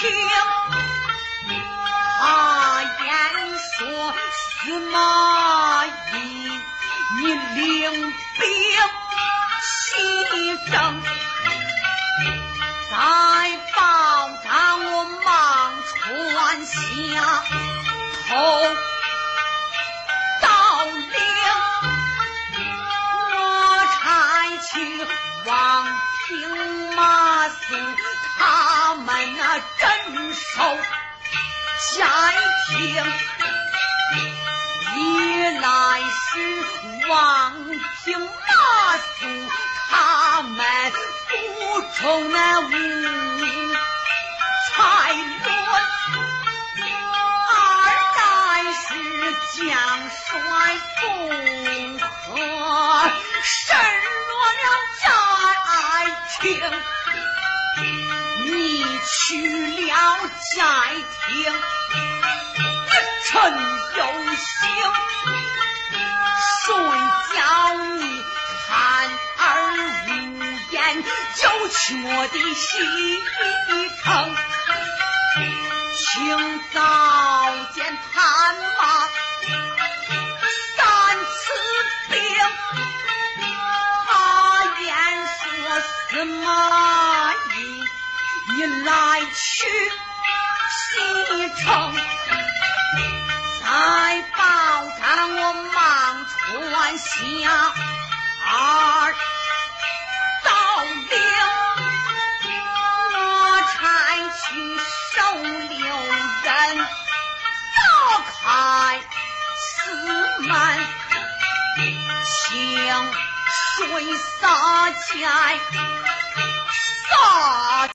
听，他言说司马懿，你领兵西征，在报答我忙传下头。王平马寺他们那镇守下一听，原来是王平马谡他们不从那我的西城，清早见探马三次兵。司马懿，你来去西城，在报上我忙传下对杀钱，杀。